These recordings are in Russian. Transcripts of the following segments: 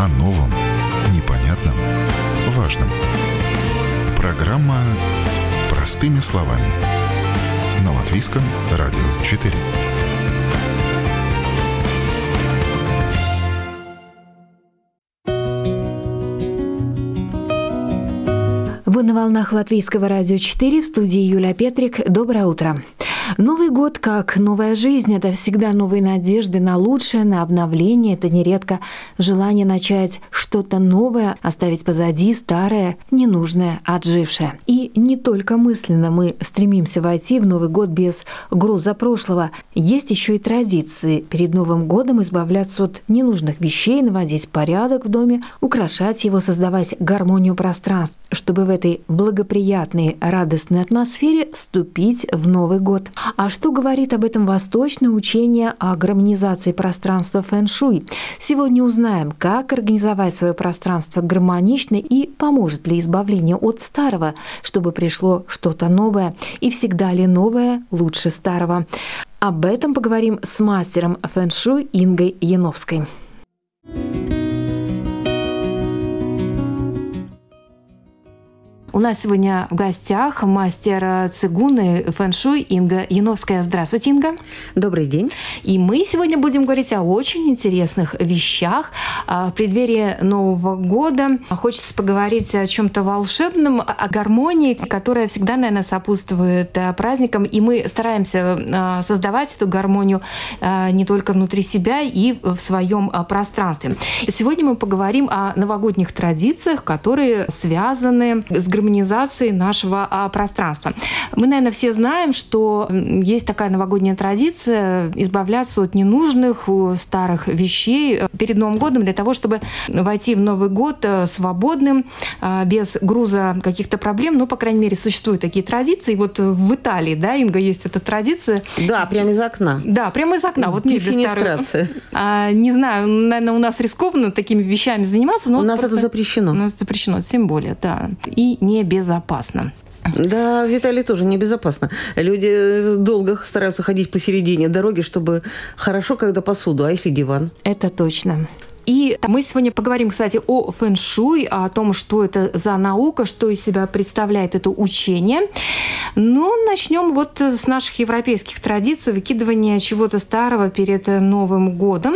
о новом, непонятном, важном. Программа «Простыми словами» на Латвийском радио 4. Вы на волнах Латвийского радио 4 в студии Юлия Петрик. Доброе утро. Новый год, как новая жизнь, это всегда новые надежды на лучшее, на обновление. Это нередко желание начать что-то новое, оставить позади старое, ненужное, отжившее. И не только мысленно мы стремимся войти в Новый год без груза прошлого. Есть еще и традиции перед Новым годом избавляться от ненужных вещей, наводить порядок в доме, украшать его, создавать гармонию пространств, чтобы в этой благоприятной, радостной атмосфере вступить в Новый год. А что говорит об этом восточное учение о гармонизации пространства фэн-шуй? Сегодня узнаем, как организовать свое пространство гармонично и поможет ли избавление от старого, чтобы пришло что-то новое, и всегда ли новое лучше старого. Об этом поговорим с мастером фэн-шуй Ингой Яновской. У нас сегодня в гостях мастер цигуны фэншуй Инга Яновская. Здравствуйте, Инга. Добрый день. И мы сегодня будем говорить о очень интересных вещах. А, в преддверии Нового года хочется поговорить о чем-то волшебном, о гармонии, которая всегда, наверное, сопутствует э, праздникам. И мы стараемся э, создавать эту гармонию не только внутри себя и в своем пространстве. Сегодня мы поговорим о новогодних традициях, которые связаны с гармонизации нашего а, пространства. Мы, наверное, все знаем, что есть такая новогодняя традиция избавляться от ненужных, старых вещей э, перед Новым годом для того, чтобы войти в Новый год э, свободным, э, без груза каких-то проблем. Ну, по крайней мере, существуют такие традиции. Вот в Италии, да, Инга, есть эта традиция. Да, прямо из окна. Да, прямо из окна. Вот старых. А, не знаю, наверное, у нас рискованно такими вещами заниматься, но у нас это запрещено. У нас запрещено, тем более, да. И небезопасно. Да, Виталий тоже небезопасно. Люди долго стараются ходить посередине дороги, чтобы хорошо, когда посуду, а если диван? Это точно. И мы сегодня поговорим, кстати, о фэн-шуй, о том, что это за наука, что из себя представляет это учение. Но начнем вот с наших европейских традиций, выкидывания чего-то старого перед Новым годом.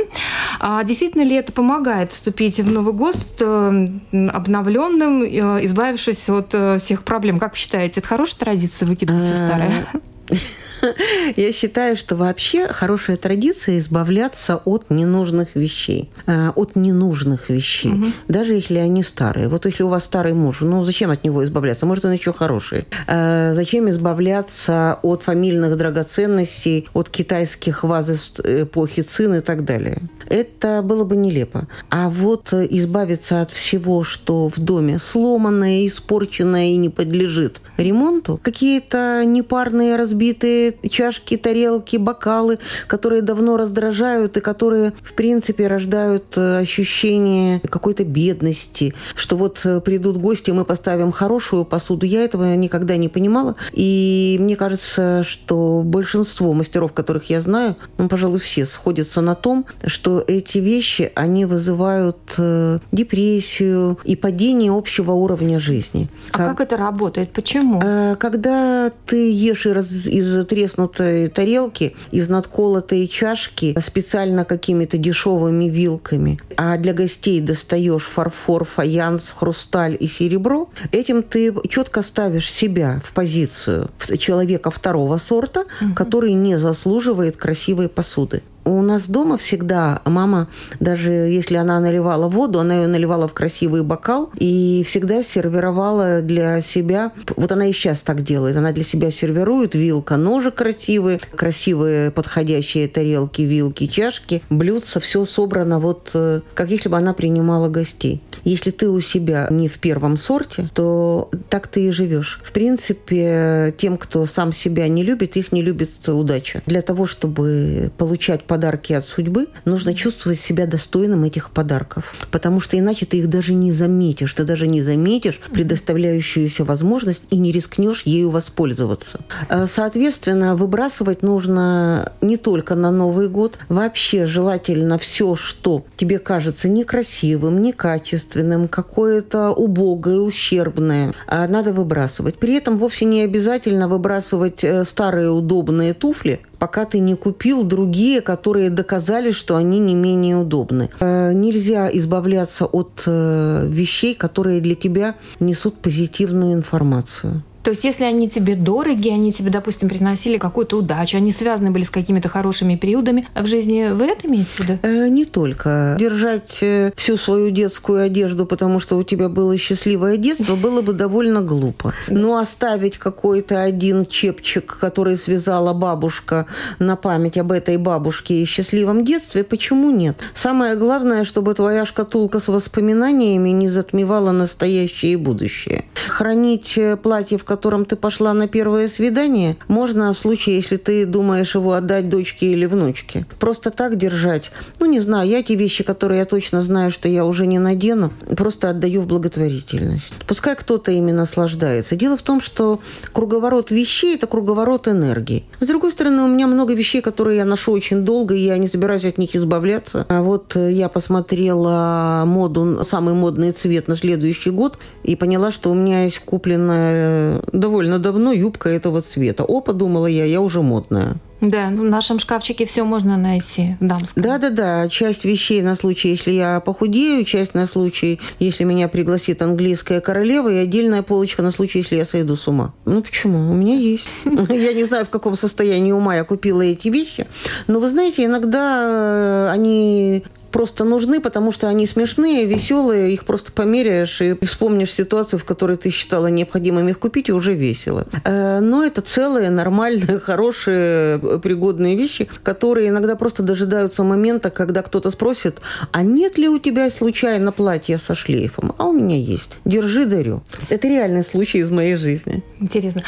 А действительно ли это помогает вступить в Новый год э, обновленным, э, избавившись от э, всех проблем? Как вы считаете, это хорошая традиция выкидывать все старое? Я считаю, что вообще хорошая традиция избавляться от ненужных вещей. Э, от ненужных вещей. Угу. Даже если они старые. Вот если у вас старый муж, ну зачем от него избавляться? Может, он еще хороший. Э, зачем избавляться от фамильных драгоценностей, от китайских ваз эпохи Цин и так далее? Это было бы нелепо. А вот избавиться от всего, что в доме сломанное, испорченное и не подлежит ремонту, какие-то непарные разбитые чашки, тарелки, бокалы, которые давно раздражают и которые, в принципе, рождают э, ощущение какой-то бедности, что вот э, придут гости, мы поставим хорошую посуду. Я этого никогда не понимала. И мне кажется, что большинство мастеров, которых я знаю, ну, пожалуй, все сходятся на том, что эти вещи, они вызывают э, депрессию и падение общего уровня жизни. А как, как это работает? Почему? Когда ты ешь из, из треснутой тарелки, из надколотой чашки специально какими-то дешевыми вилками, а для гостей достаешь фарфор, фаянс, хрусталь и серебро, этим ты четко ставишь себя в позицию человека второго сорта, угу. который не заслуживает красивой посуды у нас дома всегда мама, даже если она наливала воду, она ее наливала в красивый бокал и всегда сервировала для себя. Вот она и сейчас так делает. Она для себя сервирует вилка, ножик красивые, красивые подходящие тарелки, вилки, чашки, блюдца. Все собрано вот э, как если бы она принимала гостей. Если ты у себя не в первом сорте, то так ты и живешь. В принципе, тем, кто сам себя не любит, их не любит удача. Для того, чтобы получать подарки от судьбы, нужно чувствовать себя достойным этих подарков. Потому что иначе ты их даже не заметишь. Ты даже не заметишь предоставляющуюся возможность и не рискнешь ею воспользоваться. Э, соответственно, выбрасывать нужно не только на Новый год. Вообще желательно все, что тебе кажется некрасивым, некачественным, какое-то убогое, ущербное, а надо выбрасывать. При этом вовсе не обязательно выбрасывать э, старые удобные туфли, пока ты не купил другие, которые доказали, что они не менее удобны. Э, нельзя избавляться от э, вещей, которые для тебя несут позитивную информацию. То есть, если они тебе дороги, они тебе, допустим, приносили какую-то удачу, они связаны были с какими-то хорошими периодами в жизни, вы это имеете в виду? Э, не только. Держать э, всю свою детскую одежду, потому что у тебя было счастливое детство, было бы довольно глупо. Но оставить какой-то один чепчик, который связала бабушка на память об этой бабушке и счастливом детстве, почему нет? Самое главное, чтобы твоя шкатулка с воспоминаниями не затмевала настоящее и будущее. Хранить э, платье, в котором ты пошла на первое свидание, можно в случае, если ты думаешь его отдать дочке или внучке. Просто так держать. Ну, не знаю, я те вещи, которые я точно знаю, что я уже не надену, просто отдаю в благотворительность. Пускай кто-то ими наслаждается. Дело в том, что круговорот вещей – это круговорот энергии. С другой стороны, у меня много вещей, которые я ношу очень долго, и я не собираюсь от них избавляться. А вот я посмотрела моду, самый модный цвет на следующий год, и поняла, что у меня есть купленная довольно давно юбка этого цвета. О, подумала я, я уже модная. Да, в нашем шкафчике все можно найти дамское. Да-да-да, часть вещей на случай, если я похудею, часть на случай, если меня пригласит английская королева, и отдельная полочка на случай, если я сойду с ума. Ну почему? У меня есть. Я не знаю, в каком состоянии ума я купила эти вещи, но вы знаете, иногда э, они просто нужны, потому что они смешные, веселые, их просто померяешь и вспомнишь ситуацию, в которой ты считала необходимым их купить, и уже весело. Э, но это целые, нормальные, хорошие, пригодные вещи, которые иногда просто дожидаются момента, когда кто-то спросит, а нет ли у тебя случайно платья со шлейфом? А у меня есть. Держи, дарю. Это реальный случай из моей жизни. Интересно.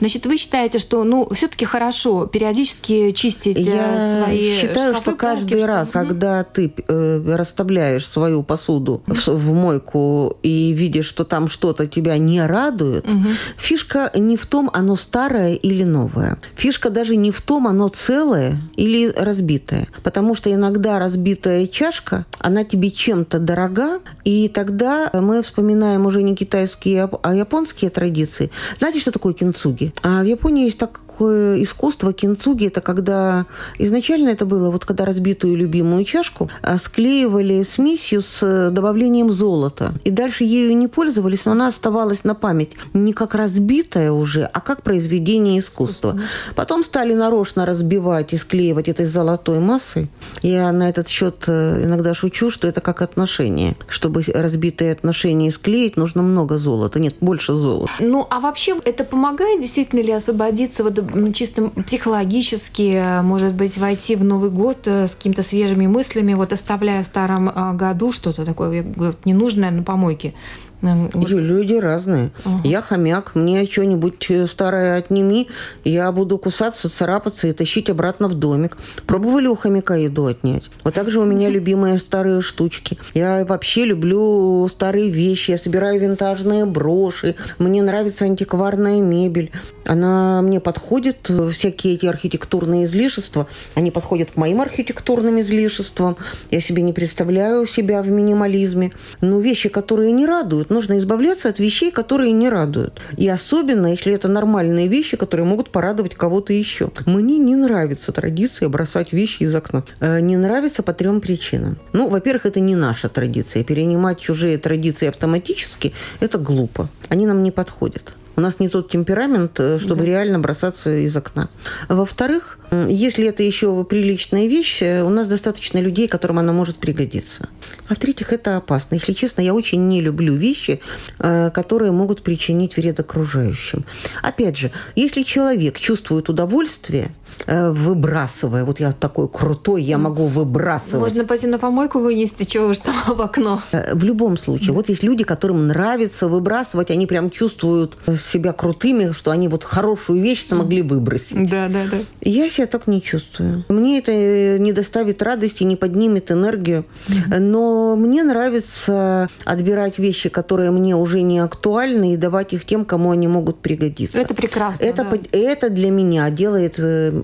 Значит, вы считаете, что ну все-таки хорошо периодически чистить э, Я свои считаю, шкафы, что каждый полки, раз, что- когда ты э, расставляешь свою посуду в, в мойку и видишь, что там что-то тебя не радует, фишка не в том, оно старое или новое. Фишка даже не в том, оно целое или разбитое. Потому что иногда разбитая чашка, она тебе чем-то дорога, и тогда мы вспоминаем уже не китайские, а японские традиции. Знаете, что такое кинцуги? А в Японии есть такое искусство кинцуги. Это когда изначально это было, вот когда разбитую любимую чашку а, склеивали смесью с э, добавлением золота. И дальше ею не пользовались, но она оставалась на память не как разбитая уже, а как произведение искусства. Потом стали нарочно разбивать и склеивать этой золотой массой. Я на этот счет э, иногда шучу, что это как отношения. Чтобы разбитые отношения склеить, нужно много золота. Нет, больше золота. Ну, а вообще это помогает действительно ли освободиться вот чисто психологически, может быть, войти в Новый год э, с какими-то свежими мыслями, вот оставляя в старом э, году что-то такое вот, ненужное на помойке? Э, вот. Ю, Люди разные. Ага. Я хомяк, мне что-нибудь э, старое отними, я буду кусаться, царапаться и тащить обратно в домик. Пробовали у хомяка еду отнять? Вот так же у меня любимые старые штучки. Я вообще люблю старые вещи, я собираю винтажные броши, мне нравится антикварная мебель. Она мне подходит, э, всякие эти архитектурные излишества, они подходят к моим архитектурным излишествам. Я себе не представляю себя в минимализме. Но вещи, которые не радуют, нужно избавляться от вещей, которые не радуют. И особенно, если это нормальные вещи, которые могут порадовать кого-то еще. Мне не нравится традиция бросать вещи из окна. Э, Не нравится по трем причинам. Ну, во-первых, это не наша традиция. Перенимать чужие традиции автоматически – это глупо. Они нам не подходят. У нас не тот темперамент, э, чтобы реально бросаться из окна. Во-вторых, если это еще приличная вещь, э, у нас достаточно людей, которым она может пригодиться. А в-третьих, это опасно. Если честно, я очень не люблю вещи, э, которые могут причинить вред окружающим. Опять же, если человек чувствует удовольствие, выбрасывая. Вот я такой крутой, я могу выбрасывать. Можно пойти на помойку вынести, чего уж там в окно. Э, в любом случае. Вот есть люди, которым нравится выбрасывать, они прям чувствуют себя крутыми, что они вот хорошую вещь смогли выбросить. Да, да, да. Я себя так не чувствую. Мне это не доставит радости, не поднимет энергию. Но мне нравится отбирать вещи, которые мне уже не актуальны, и давать их тем, кому они могут пригодиться. Это прекрасно. Это, да. это для меня делает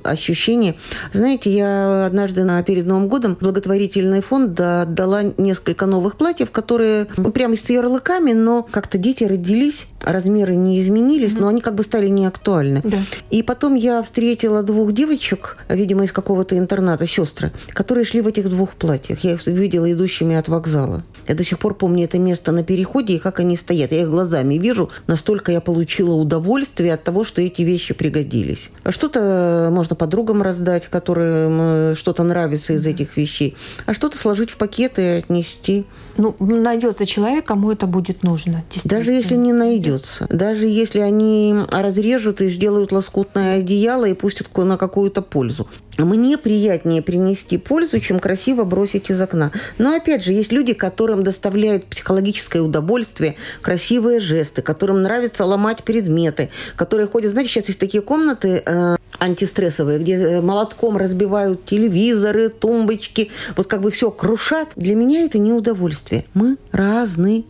ощущение. Знаете, я однажды на, перед Новым годом благотворительный фонд отдала несколько новых платьев, которые ну, прямо с ярлыками, но как-то дети родились, размеры не изменились, mm-hmm. но они как бы стали неактуальны. Да. И потом я встретила двух девочек, видимо, из какого-то интерната, сестры, которые шли в этих двух платьях. Я их видела идущими от вокзала. Я до сих пор помню это место на переходе и как они стоят. Я их глазами вижу, настолько я получила удовольствие от того, что эти вещи пригодились. А что-то можно подругам раздать, которым что-то нравится из этих вещей, а что-то сложить в пакеты и отнести. Ну, найдется человек, кому это будет нужно. Даже если не найдется, даже если они разрежут и сделают лоскутное одеяло и пустят на какую-то пользу. Мне приятнее принести пользу, чем красиво бросить из окна. Но опять же, есть люди, которым доставляет психологическое удовольствие, красивые жесты, которым нравится ломать предметы, которые ходят... Знаете, сейчас есть такие комнаты э, антистрессовые, где э, молотком разбивают телевизоры, тумбочки, вот как бы все крушат. Для меня это не удовольствие. Мы разные.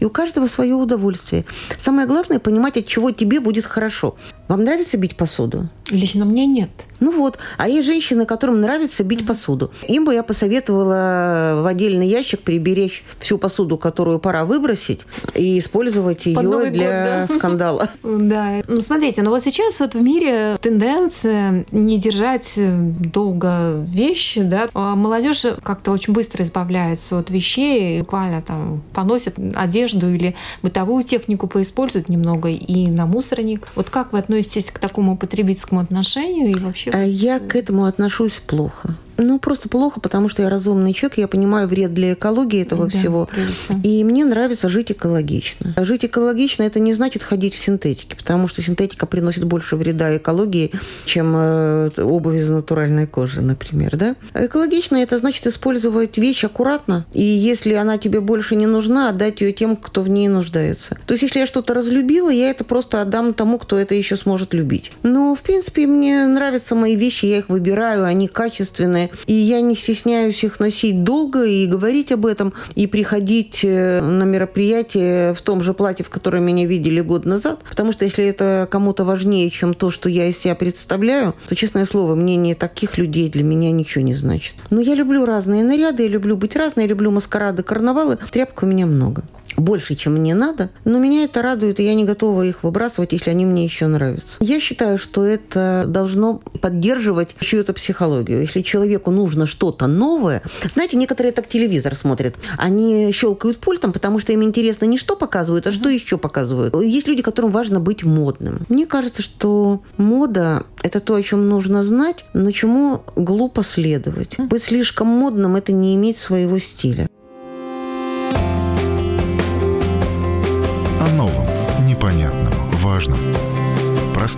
И у каждого свое удовольствие. Самое главное понимать, от чего тебе будет хорошо. Вам нравится бить посуду? Лично мне нет. Ну вот, а есть женщины, которым нравится бить mm-hmm. посуду. Им бы я посоветовала в отдельный ящик приберечь всю посуду, которую пора выбросить, и использовать ее для год, да? скандала. Да. Ну, смотрите, ну вот сейчас вот в мире тенденция не держать долго вещи, да. А молодежь как-то очень быстро избавляется от вещей, буквально там поносит одежду или бытовую технику поиспользует немного и на мусорник. Вот как вы относитесь к такому потребительскому отношению и вообще? А я к этому отношусь плохо. Ну, просто плохо, потому что я разумный человек, я понимаю вред для экологии этого да, всего. И мне нравится жить экологично. Жить экологично это не значит ходить в синтетике, потому что синтетика приносит больше вреда экологии, чем э, обувь из натуральной кожи, например. Да? Экологично это значит использовать вещь аккуратно. И если она тебе больше не нужна, отдать ее тем, кто в ней нуждается. То есть, если я что-то разлюбила, я это просто отдам тому, кто это еще сможет любить. Но, в принципе, мне нравятся мои вещи, я их выбираю, они качественные, и я не стесняюсь их носить долго и говорить об этом, и приходить э, на мероприятие в том же платье, в котором меня видели год назад, потому что если это кому-то важнее, чем то, что я из себя представляю, то, честное слово, мнение таких людей для меня ничего не значит. Но я люблю разные наряды, я люблю быть разной, я люблю маскарады, карнавалы. Тряпок у меня много больше, чем мне надо, но меня это радует, и я не готова их выбрасывать, если они мне еще нравятся. Я считаю, что это должно поддерживать чью-то психологию. Если человеку нужно что-то новое, знаете, некоторые так телевизор смотрят, они щелкают пультом, потому что им интересно не что показывают, а что еще показывают. Есть люди, которым важно быть модным. Мне кажется, что мода – это то, о чем нужно знать, но чему глупо следовать. Быть слишком модным – это не иметь своего стиля.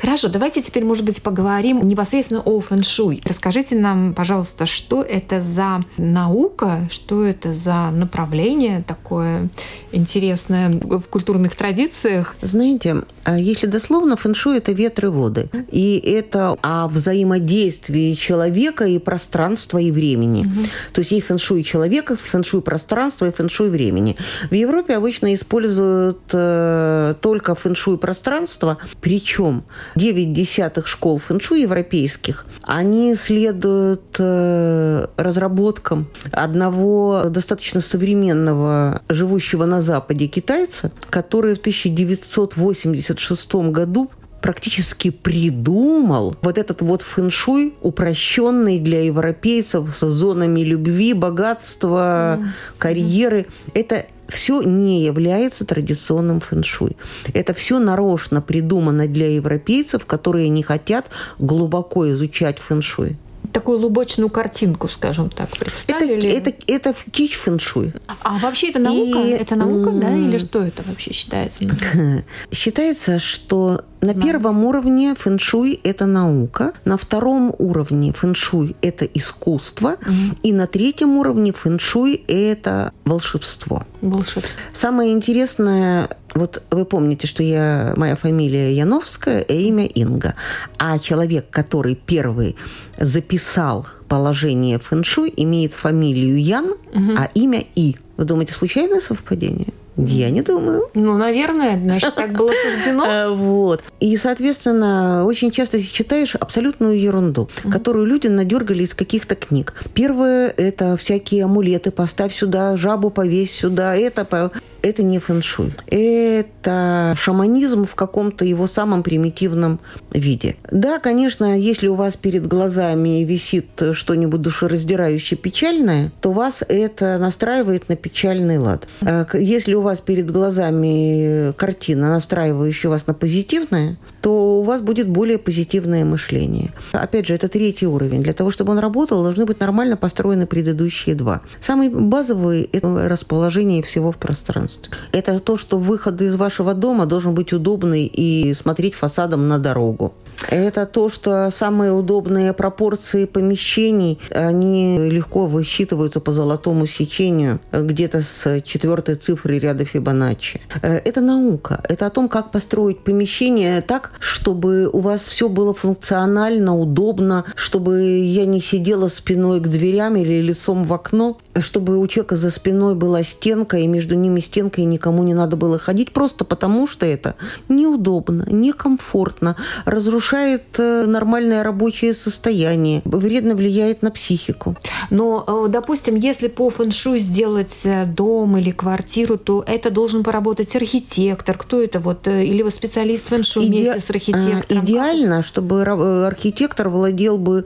Хорошо, давайте теперь, может быть, поговорим непосредственно о фэншуй. Расскажите нам, пожалуйста, что это за наука, что это за направление такое интересное в культурных традициях? Знаете, а если дословно, фэншуй – это ветры воды. И это о взаимодействии человека и пространства и времени. Угу. То есть есть фэншуй человека, фэншуй пространства и фэншуй времени. В Европе обычно используют э, только фэншуй пространства, причем 9 десятых школ фэншуй европейских, они следуют э, разработкам одного достаточно современного, живущего на Западе китайца, который в 1986 году практически придумал вот этот вот фэншуй, упрощенный для европейцев с зонами любви, богатства, mm. карьеры. Это все не является традиционным фэншуй. Это все нарочно придумано для европейцев, которые не хотят глубоко изучать фэншуй. Такую лубочную картинку, скажем так, представили. Это, это, это кич фэншуй. А вообще это наука? И... Это наука, да? Или что это вообще считается? Считается, что на Знаю. первом уровне фэншуй – это наука, на втором уровне фэншуй – это искусство, угу. и на третьем уровне фэншуй – это волшебство. Волшебство. Самое интересное, вот вы помните, что я, моя фамилия Яновская, и имя Инга. А человек, который первый записал положение фэншуй, имеет фамилию Ян, угу. а имя И. Вы думаете, случайное совпадение? Я не думаю. Ну, наверное, значит, так было суждено. А, вот. И, соответственно, очень часто читаешь абсолютную ерунду, которую люди надергали из каких-то книг. Первое – это всякие амулеты. Поставь сюда жабу, повесь сюда, это это не фэншуй. Это шаманизм в каком-то его самом примитивном виде. Да, конечно, если у вас перед глазами висит что-нибудь душераздирающее печальное, то вас это настраивает на печальный лад. А если у вас перед глазами картина, настраивающая вас на позитивное, то у вас будет более позитивное мышление. Опять же, это третий уровень. Для того, чтобы он работал, должны быть нормально построены предыдущие два. Самый базовый – это расположение всего в пространстве. Это то, что выход из вашего дома должен быть удобный и смотреть фасадом на дорогу. Это то, что самые удобные пропорции помещений, они легко высчитываются по золотому сечению, где-то с четвертой цифры ряда Фибоначчи. Э, это наука. Это о том, как построить помещение так, чтобы у вас все было функционально, удобно, чтобы я не сидела спиной к дверям или лицом в окно, чтобы у человека за спиной была стенка, и между ними стенка, и никому не надо было ходить, просто потому что это неудобно, некомфортно, разрушает э, нормальное рабочее состояние, вредно влияет на психику. Но, э, допустим, если по фэншуй сделать э, дом или квартиру, то это должен поработать архитектор, кто это вот, или вы специалист фэншуй Иде... вместе с архитектором? Идеально, чтобы архитектор владел бы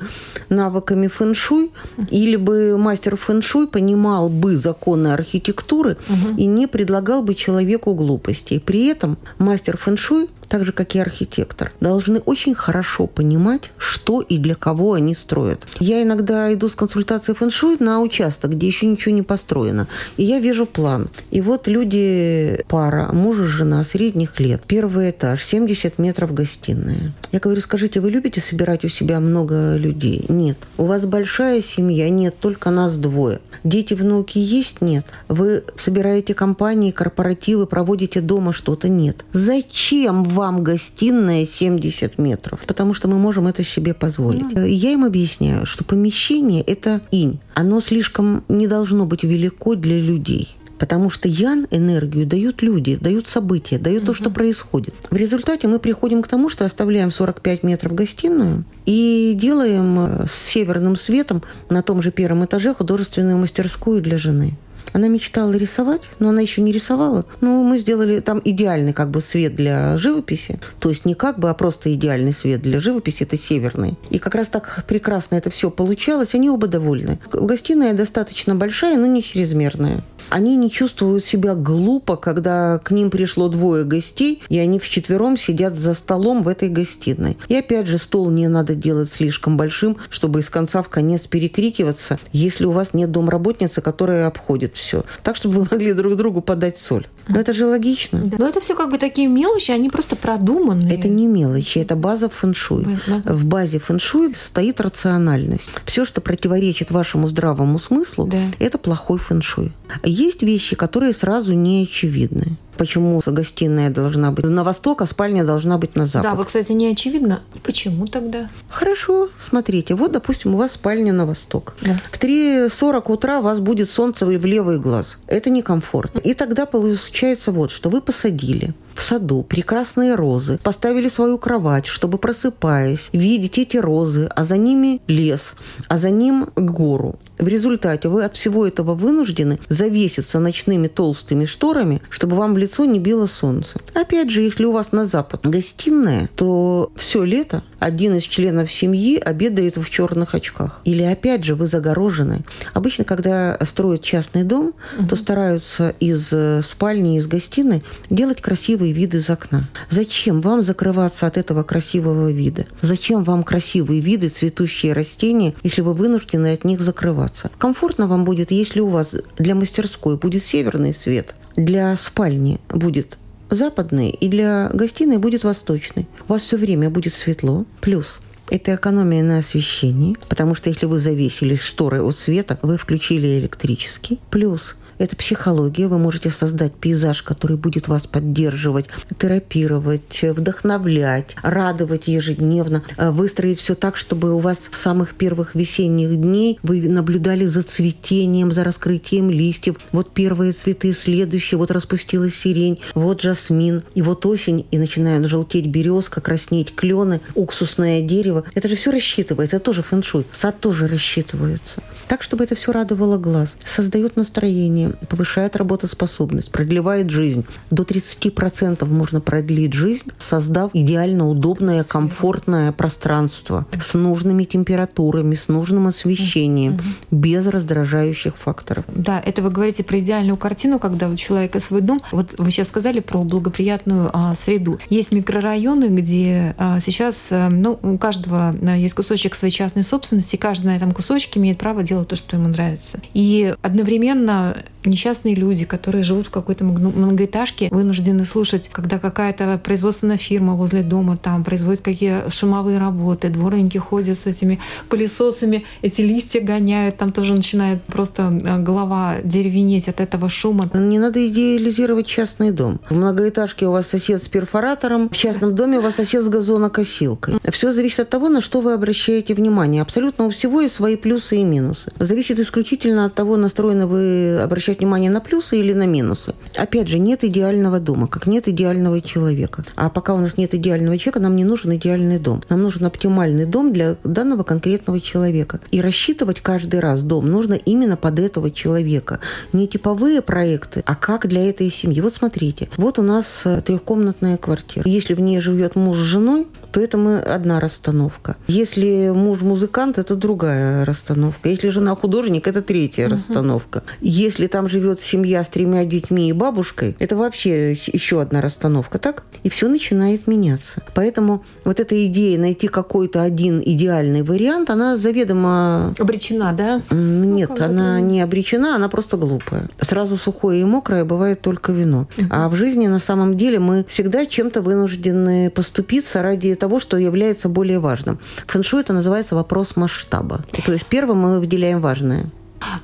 навыками фэншуй, или бы мастер фэншуй понимал бы законы архитектуры угу. и не предлагал бы человеку глупостей. При этом мастер фэншуй так же, как и архитектор, должны очень хорошо понимать, что и для кого они строят. Я иногда иду с консультацией фэншуй на участок, где еще ничего не построено, и я вижу план. И вот люди, пара, муж и жена средних лет, первый этаж, 70 метров гостиная. Я говорю, скажите, вы любите собирать у себя много людей? Нет. У вас большая семья? Нет, только нас двое. Дети, внуки есть? Нет. Вы собираете компании, корпоративы, проводите дома что-то? Нет. Зачем вам вам гостиная 70 метров, потому что мы можем это себе позволить. Mm. Я им объясняю, что помещение – это инь. Оно слишком не должно быть велико для людей. Потому что ян энергию дают люди, дают события, дают угу. то, что происходит. В результате мы приходим к тому, что оставляем 45 метров гостиную и делаем э, с северным светом на том же первом этаже художественную мастерскую для жены. Она мечтала рисовать, но она еще не рисовала. Ну, мы сделали там идеальный как бы свет для живописи. То есть не как бы, а просто идеальный свет для живописи. Это северный. И как раз так прекрасно это все получалось. Они оба довольны. Гостиная достаточно большая, но не чрезмерная. Они не чувствуют себя глупо, когда к ним пришло двое гостей, и они вчетвером сидят за столом в этой гостиной. И опять же, стол не надо делать слишком большим, чтобы из конца в конец перекрикиваться, если у вас нет домработницы, которая обходит все. Так, чтобы вы могли друг другу подать соль. Но это же логично. Да. Но это все как бы такие мелочи, они просто продуманные. Это не мелочи, это база фэншуй. В базе фэншуй стоит рациональность. Все, что противоречит вашему здравому смыслу, да. это плохой фэншуй. Есть вещи, которые сразу не очевидны почему гостиная должна быть на восток, а спальня должна быть на запад. Да, вы, кстати, не очевидно. И почему тогда? Хорошо, смотрите. Вот, допустим, у вас спальня на восток. Да. В 3.40 утра у вас будет солнце в левый глаз. Это некомфортно. И тогда получается вот, что вы посадили в саду прекрасные розы, поставили свою кровать, чтобы, просыпаясь, видеть эти розы, а за ними лес, а за ним гору. В результате вы от всего этого вынуждены завеситься ночными толстыми шторами, чтобы вам в лицо не било солнце. Опять же, если у вас на запад гостиная, то все лето один из членов семьи обедает в черных очках. Или опять же вы загорожены. Обычно, когда строят частный дом, угу. то стараются из э, спальни, из гостиной делать красивые виды из окна. Зачем вам закрываться от этого красивого вида? Зачем вам красивые виды, цветущие растения, если вы вынуждены от них закрываться? Комфортно вам будет, если у вас для мастерской будет северный свет, для спальни будет западный, и для гостиной будет восточный. У вас все время будет светло. Плюс это экономия на освещении, потому что если вы завесили шторы от света, вы включили электрический. Плюс это психология. Вы можете создать пейзаж, который будет вас поддерживать, терапировать, вдохновлять, радовать ежедневно, э, выстроить все так, чтобы у вас с самых первых весенних дней вы наблюдали за цветением, за раскрытием листьев. Вот первые цветы, следующие, вот распустилась сирень, вот жасмин, и вот осень, и начинают желтеть березка, краснеть клены, уксусное дерево. Это же все рассчитывается, это тоже фэншуй. Сад тоже рассчитывается так, чтобы это все радовало глаз, создает настроение, повышает работоспособность, продлевает жизнь. До 30% можно продлить жизнь, создав идеально удобное, комфортное пространство с нужными температурами, с нужным освещением, без раздражающих факторов. Да, это вы говорите про идеальную картину, когда у человека свой дом. Вот вы сейчас сказали про благоприятную а, среду. Есть микрорайоны, где а, сейчас а, ну, у каждого а, есть кусочек своей частной собственности, каждый на этом кусочке имеет право делать то, что ему нравится. И одновременно несчастные люди, которые живут в какой-то многоэтажке, вынуждены слушать, когда какая-то производственная фирма возле дома там производит какие шумовые работы, дворники ходят с этими пылесосами, эти листья гоняют, там тоже начинает просто э, голова деревенеть от этого шума. Не надо идеализировать частный дом. В многоэтажке у вас сосед с перфоратором, в частном доме у вас сосед с газонокосилкой. Все зависит от того, на что вы обращаете внимание. Абсолютно у всего есть свои плюсы и минусы. Зависит исключительно от того, настроены вы обращать внимание на плюсы или на минусы. Опять же, нет идеального дома, как нет идеального человека. А пока у нас нет идеального человека, нам не нужен идеальный дом. Нам нужен оптимальный дом для данного конкретного человека. И рассчитывать каждый раз дом нужно именно под этого человека. Не типовые проекты, а как для этой семьи. Вот смотрите, вот у нас э, трехкомнатная квартира. Если в ней живет муж с женой, то это мы одна расстановка. Если муж музыкант, это другая расстановка. Если жена художник, это третья угу. расстановка. Если там живет семья с тремя детьми и бабушкой, это вообще еще одна расстановка, так? И все начинает меняться. Поэтому вот эта идея найти какой-то один идеальный вариант, она заведомо... Обречена, да? Нет, ну, она не обречена, она просто глупая. Сразу сухое и мокрое бывает только вино. Угу. А в жизни на самом деле мы всегда чем-то вынуждены поступиться ради того, что является более важным. В фэншуй это называется вопрос масштаба. То есть первым мы выделяем важное.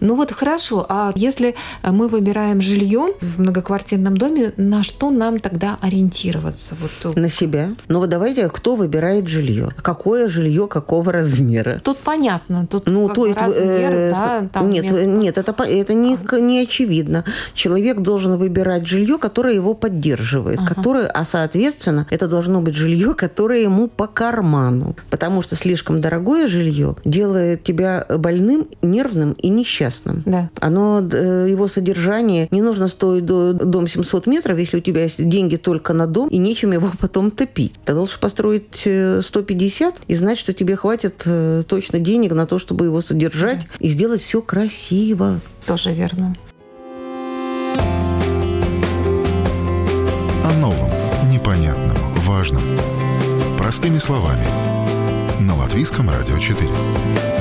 Ну вот хорошо, а если мы выбираем жилье в многоквартирном доме, на что нам тогда ориентироваться? Вот... На себя. Ну вот давайте, кто выбирает жилье? Какое жилье какого размера? Тут понятно. Тут ну, то есть, размер, э, да, там нет, место... нет, это, это не, не очевидно. Человек должен выбирать жилье, которое его поддерживает, ага. которое, а соответственно, это должно быть жилье, которое ему по карману. Потому что слишком дорогое жилье делает тебя больным, нервным и не несчастным. Да. Оно, э, его содержание не нужно стоить до дом 700 метров, если у тебя есть деньги только на дом, и нечем его потом топить. Ты должен построить 150 э, и знать, что тебе хватит э, точно денег на то, чтобы его содержать да. и сделать все красиво. Тоже верно. О новом, непонятном, важном. Простыми словами. На Латвийском радио 4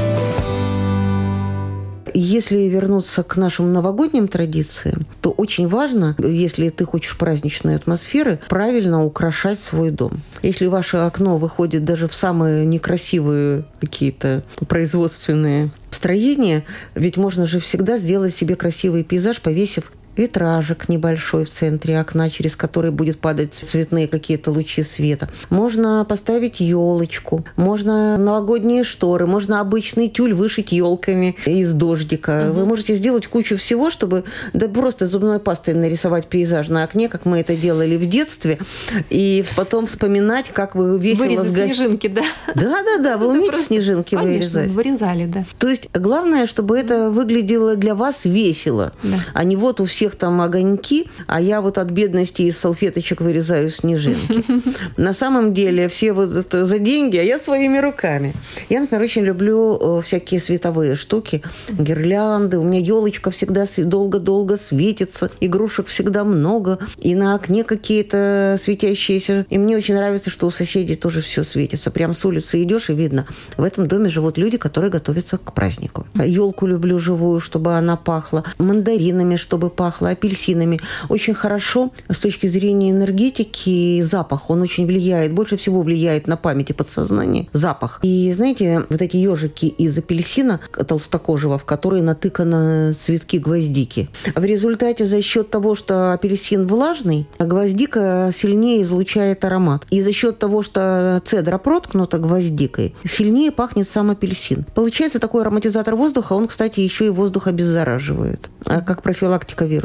если вернуться к нашим новогодним традициям, то очень важно, если ты хочешь праздничной атмосферы, правильно украшать свой дом. Если ваше окно выходит даже в самые некрасивые какие-то производственные строения, ведь можно же всегда сделать себе красивый пейзаж, повесив витражик небольшой в центре окна, через который будет падать цветные какие-то лучи света. Можно поставить елочку, можно новогодние шторы, можно обычный тюль вышить елками из дождика. Угу. Вы можете сделать кучу всего, чтобы да просто зубной пастой нарисовать пейзаж на окне, как мы это делали в детстве, и потом вспоминать, как вы весело... Вырезать сгас... снежинки, да? Да-да-да, вы умеете просто... снежинки Конечно, вырезать? вырезали, да. То есть главное, чтобы это выглядело для вас весело, да. а не вот у всех всех там огоньки, а я вот от бедности из салфеточек вырезаю снежинки. На самом деле все вот это за деньги, а я своими руками. Я, например, очень люблю э, всякие световые штуки, гирлянды. У меня елочка всегда долго-долго светится, игрушек всегда много, и на окне какие-то светящиеся. И мне очень нравится, что у соседей тоже все светится. Прям с улицы идешь и видно. В этом доме живут люди, которые готовятся к празднику. Елку люблю живую, чтобы она пахла. Мандаринами, чтобы пахло, апельсинами. Очень хорошо с точки зрения энергетики запах. Он очень влияет, больше всего влияет на память и подсознание. Запах. И знаете, вот эти ежики из апельсина толстокожего, в которые натыканы цветки гвоздики. В результате за счет того, что апельсин влажный, гвоздика сильнее излучает аромат. И за счет того, что цедра проткнута гвоздикой, сильнее пахнет сам апельсин. Получается такой ароматизатор воздуха, он, кстати, еще и воздух обеззараживает, а как профилактика вируса.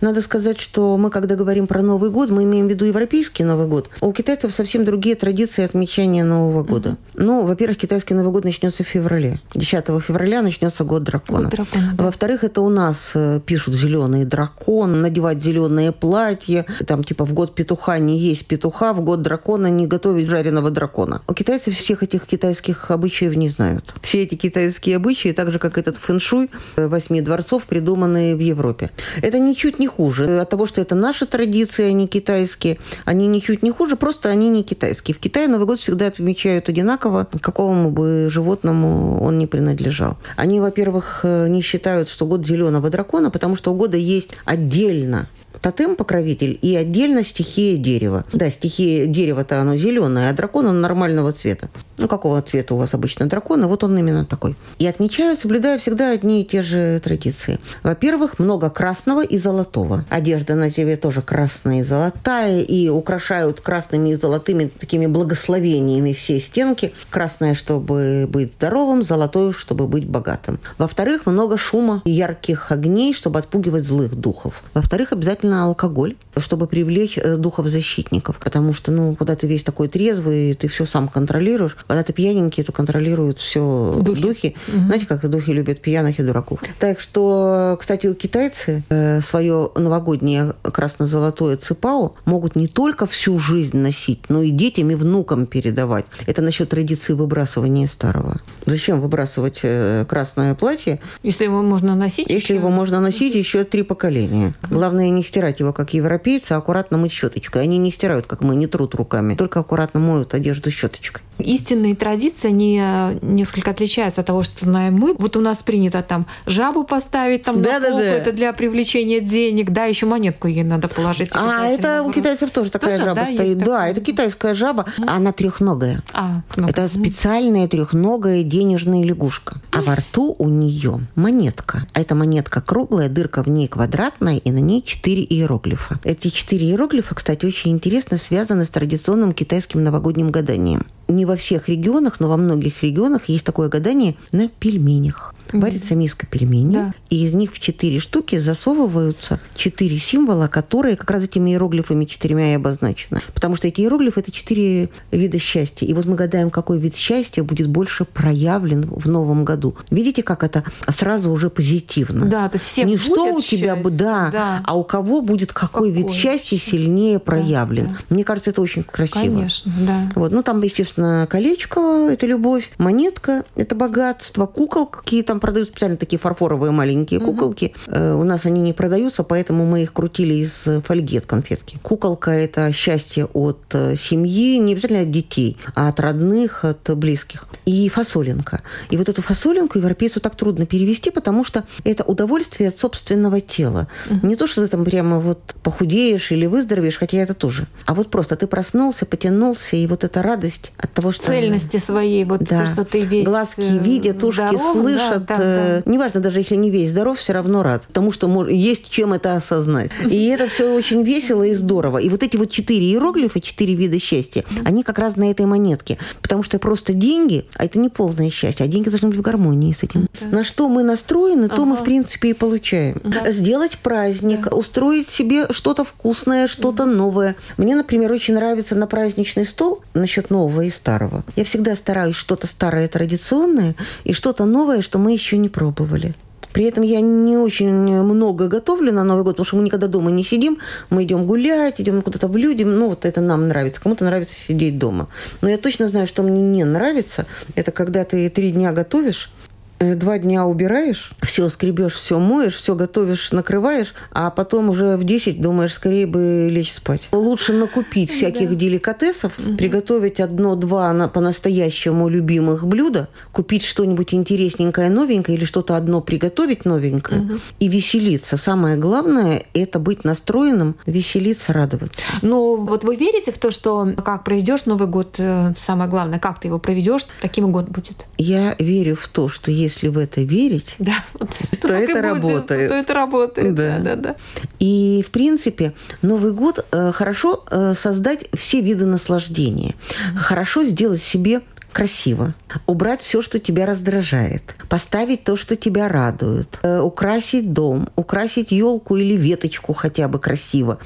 Надо сказать, что мы, когда говорим про Новый год, мы имеем в виду европейский Новый год. У китайцев совсем другие традиции отмечания Нового года. Mm-hmm. Ну, во-первых, китайский Новый год начнется в феврале. 10 февраля начнется год дракона. Год дракона да. Во-вторых, это у нас э, пишут зеленый дракон, надевать зеленые платья. Там типа в год петуха не есть петуха, в год дракона не готовить жареного дракона. У китайцев всех этих китайских обычаев не знают. Все эти китайские обычаи, так же как этот фэншуй э, восьми дворцов, придуманные в Европе. Это ничуть не хуже. От того, что это наши традиции, а не китайские, они ничуть не хуже, просто они не китайские. В Китае Новый год всегда отмечают одинаково, какому бы животному он не принадлежал. Они, во-первых, э, не считают, что год зеленого дракона, потому что у года есть отдельно тотем-покровитель и отдельно стихия дерева. Да, стихия дерева-то оно зеленое, а дракон он нормального цвета. Ну, какого цвета у вас обычно дракон, вот он именно такой. И отмечают, соблюдая всегда одни и те же традиции. Во-первых, много красного и золотого. Одежда на тебе тоже красная и золотая, и украшают красными и золотыми такими благословениями все стенки. Красное, чтобы быть здоровым, золотое, чтобы быть богатым. Во-вторых, много шума и ярких огней, чтобы отпугивать злых духов. Во-вторых, обязательно на алкоголь, чтобы привлечь э, духов защитников. Потому что, ну, когда ты весь такой трезвый, ты все сам контролируешь. Когда ты пьяненький, то контролируют все духи. духи. Угу. Знаете, как духи любят пьяных и дураков. Так что, кстати, у китайцы э, свое новогоднее красно-золотое цепао могут не только всю жизнь носить, но и детям и внукам передавать. Это насчет традиции выбрасывания старого. Зачем выбрасывать э, красное платье? Если его можно носить? Если еще... его можно носить еще три поколения. Главное не стирать его, как европейцы, аккуратно мыть щеточкой. Они не стирают, как мы, не трут руками, только аккуратно моют одежду щеточкой. Истинные традиции, они э, несколько отличаются от того, что знаем мы. Вот у нас принято там жабу поставить там да, на полку, да, да. это для привлечения денег, да, еще монетку ей надо положить. А, это у китайцев тоже такая тоже, жаба да, стоит. Да, такая? это китайская жаба, mm. она трехногая. А, это специальная трехногая денежная лягушка. А во рту у нее монетка. А эта монетка круглая, дырка в ней квадратная, и на ней четыре иероглифа. Эти четыре иероглифа, кстати, очень интересно связаны с традиционным китайским новогодним гаданием. Не во всех регионах, но во многих регионах есть такое гадание на пельменях. Варится миска пельменей, да. и из них в четыре штуки засовываются четыре символа, которые как раз этими иероглифами четырьмя и обозначены. Потому что эти иероглифы – это четыре вида счастья. И вот мы гадаем, какой вид счастья будет больше проявлен в новом году. Видите, как это сразу уже позитивно? Да, то есть все Не что у тебя бы, да, да, а у кого будет какой, какой вид счастья сильнее проявлен. Да. Мне кажется, это очень красиво. Конечно, да. Вот. Ну, там, естественно, колечко – это любовь, монетка – это богатство, кукол какие-то там продают специально такие фарфоровые маленькие угу. куколки. Э, у нас они не продаются, поэтому мы их крутили из фольги от конфетки. Куколка – это счастье от э, семьи, не обязательно от детей, а от родных, от близких. И фасолинка. И вот эту фасолинку европейцу так трудно перевести, потому что это удовольствие от собственного тела. Угу. Не то, что ты там прямо вот похудеешь или выздоровеешь, хотя это тоже. А вот просто ты проснулся, потянулся, и вот эта радость от того, что... Цельности своей, вот да. то, что ты весь Глазки видят, ушки слышат, да, э, да. неважно, даже если не весь здоров, все равно рад, потому что есть чем это осознать. И это все очень весело и здорово. И вот эти вот четыре иероглифа, четыре вида счастья, они как раз на этой монетке. Потому что просто деньги, а это не полное счастье, а деньги должны быть в гармонии с этим. На что мы настроены, то мы, в принципе, и получаем. Сделать праздник, устроить себе что-то вкусное, что-то новое. Мне, например, очень нравится на праздничный стол насчет нового и старого. Я всегда стараюсь что-то старое традиционное и что-то новое, что мы еще не пробовали. При этом я не очень много готовлю на Новый год, потому что мы никогда дома не сидим. Мы идем гулять, идем куда-то в люди. Ну, вот это нам нравится. Кому-то нравится сидеть дома. Но я точно знаю, что мне не нравится. Это когда ты три дня готовишь, Э, два дня убираешь, все скребешь, все моешь, все готовишь, накрываешь, а потом уже в 10 думаешь, скорее бы лечь спать. Лучше накупить всяких да. деликатесов, угу. приготовить одно-два на, по-настоящему любимых блюда, купить что-нибудь интересненькое, новенькое или что-то одно приготовить новенькое угу. и веселиться. Самое главное – это быть настроенным, веселиться, радоваться. Но вот вы верите в то, что как проведешь Новый год, э, самое главное, как ты его проведешь, таким год будет? Я верю в то, что если в это верить, да, то, то это работает. То это работает. Да. Да, да, И, в принципе, Новый год э, хорошо э, создать все виды наслаждения. Хорошо сделать себе красиво, убрать все, что тебя раздражает, поставить то, что тебя радует, э, украсить дом, украсить елку или веточку хотя бы красиво,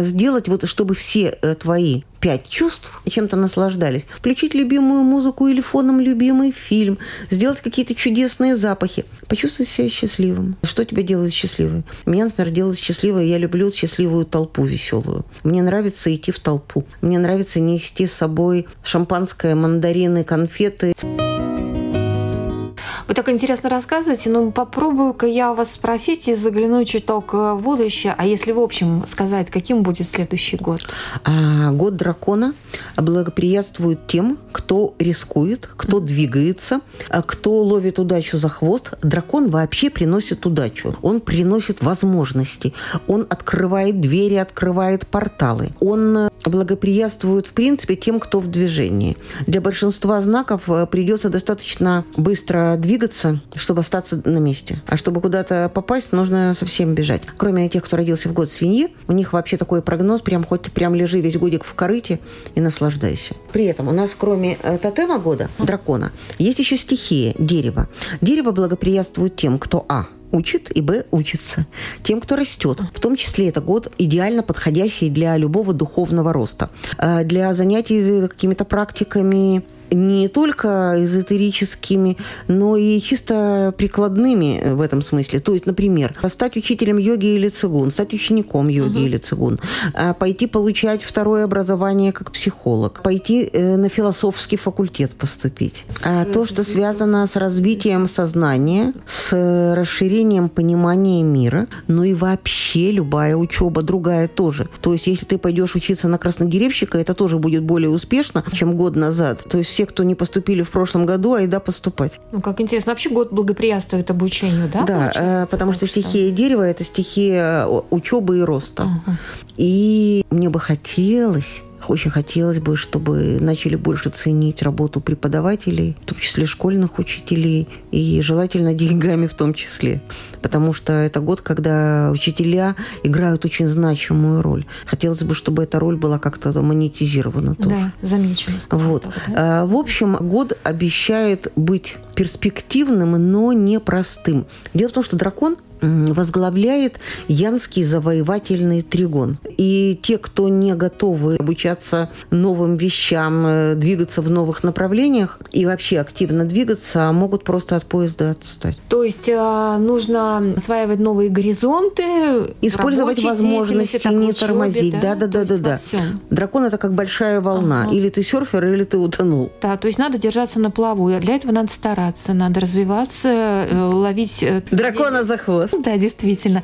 сделать вот, чтобы все твои пять чувств чем-то наслаждались. Включить любимую музыку или фоном любимый фильм, сделать какие-то чудесные запахи, почувствовать себя счастливым. Что тебя делает счастливой? Меня, например, делает счастливой, я люблю счастливую толпу веселую. Мне нравится идти в толпу. Мне нравится нести с собой шампанское, мандарины, конфеты. Вы так интересно рассказываете, но попробую-ка я вас спросить и заглянуть чуток э, в будущее. А если в общем сказать, каким будет следующий год? А, год дракона благоприятствует тем, кто рискует, кто двигается, а кто ловит удачу за хвост. Дракон вообще приносит удачу. Он приносит возможности. Он открывает двери, открывает порталы. Он э, благоприятствует, в принципе, тем, кто в движении. Для большинства знаков э, придется достаточно быстро двигаться двигаться, чтобы остаться на месте. А чтобы куда-то попасть, нужно совсем бежать. Кроме тех, кто родился в год свиньи, у них вообще такой прогноз, прям хоть прям лежи весь годик в корыте и наслаждайся. При этом у нас, кроме э, тотема года, дракона, есть еще стихия, дерево. Дерево благоприятствует тем, кто А учит и Б учится. Тем, кто растет. В том числе это год идеально подходящий для любого духовного роста. Э, для занятий какими-то практиками не только эзотерическими, но и чисто прикладными в этом смысле. То есть, например, стать учителем йоги или цигун, стать учеником йоги угу. или цигун, а пойти получать второе образование как психолог, пойти э, на философский факультет поступить. А то, что связано с развитием сознания, с расширением понимания мира, ну и вообще любая учеба другая тоже. То есть, если ты пойдешь учиться на краснодеревщика, это тоже будет более успешно, чем год назад. То есть все, кто не поступили в прошлом году, айда поступать. Ну, как интересно. Вообще год благоприятствует обучению, да? Да, э, потому что стихия дерева – это стихия э, учебы и роста. Ага. И мне бы хотелось очень хотелось бы, чтобы начали больше ценить работу преподавателей, в том числе школьных учителей, и желательно деньгами в том числе. Потому что это год, когда учителя играют очень значимую роль. Хотелось бы, чтобы эта роль была как-то монетизирована тоже. Да, замечена. Вот. Так, да? В общем, год обещает быть перспективным, но непростым. Дело в том, что дракон возглавляет Янский завоевательный тригон. И те, кто не готовы обучаться новым вещам, э, двигаться в новых направлениях и вообще активно двигаться, могут просто от поезда отстать. То есть э, нужно осваивать новые горизонты, использовать возможности, не тормозить. Да, да, да, да, да. Дракон это как большая волна. Ага. Или ты серфер, или ты утонул. Да, то есть надо держаться на плаву. И для этого надо стараться, надо развиваться, э, ловить. Дракона за хвост хвост. Да, действительно.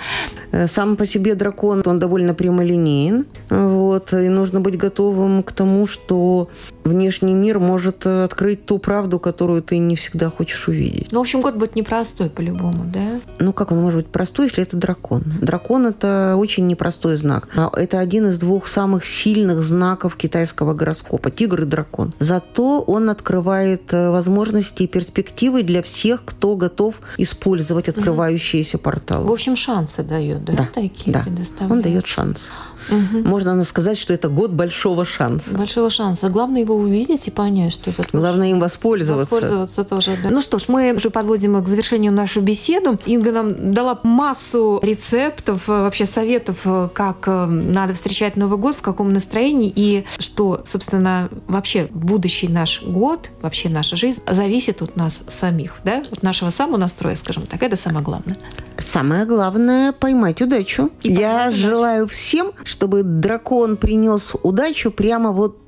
Э, сам по себе дракон, он довольно прямолинеен. Вот, и нужно быть готовым к тому, что внешний мир может э, открыть ту правду, которую ты не всегда хочешь увидеть. Ну, в общем, год будет непростой по-любому, да? Ну, как он может быть простой, если это дракон? Дракон – это очень непростой знак. А это один из двух самых сильных знаков китайского гороскопа – тигр и дракон. Зато он открывает э, возможности и перспективы для всех, кто готов использовать открывающиеся угу. Порталы. В общем, шансы дает, да? Да, такие да. он дает шанс. Угу. Можно сказать, что это год большого шанса. Большого шанса. Главное его увидеть и понять, что это. Главное им воспользоваться. Воспользоваться тоже, да. Ну что ж, мы уже подводим к завершению нашу беседу. Инга нам дала массу рецептов, э, вообще советов, э, как э, надо встречать Новый год, в каком настроении и что, собственно, вообще будущий наш год, вообще наша жизнь зависит от нас самих, да, от нашего самого настроя, скажем так. Это самое главное. Самое главное поймать удачу. И Я желаю всем, чтобы дракон принес удачу прямо вот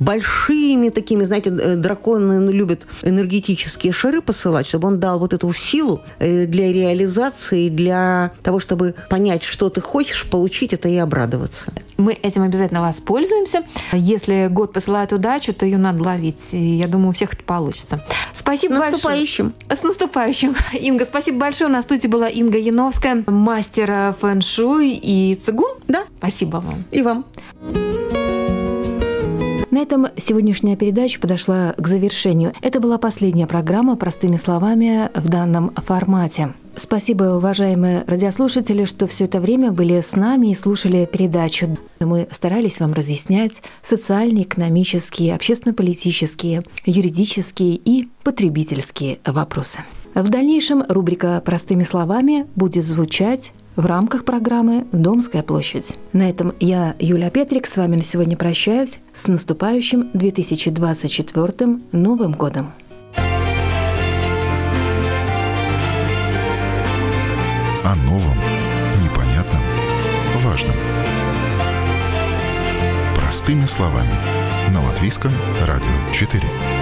большими такими, знаете, э, драконы любят энергетические шары посылать, чтобы он дал вот эту силу э, для реализации, для того, чтобы понять, что ты хочешь, получить это и обрадоваться. Мы этим обязательно воспользуемся. Если год посылает удачу, то ее надо ловить. И я думаю, у всех это получится. Спасибо большое. С наступающим. С наступающим. Инга, спасибо большое. На студии была Инга Яновская, мастер фэн-шуй и цигун. Да. Спасибо вам. И вам. На этом сегодняшняя передача подошла к завершению. Это была последняя программа «Простыми словами» в данном формате. Спасибо, уважаемые радиослушатели, что все это время были с нами и слушали передачу. Мы старались вам разъяснять социальные, экономические, общественно-политические, юридические и потребительские вопросы. В дальнейшем рубрика «Простыми словами» будет звучать в рамках программы «Домская площадь». На этом я, Юля Петрик, с вами на сегодня прощаюсь. С наступающим 2024 Новым годом! О новом, непонятном, важном. Простыми словами. На Латвийском радио 4.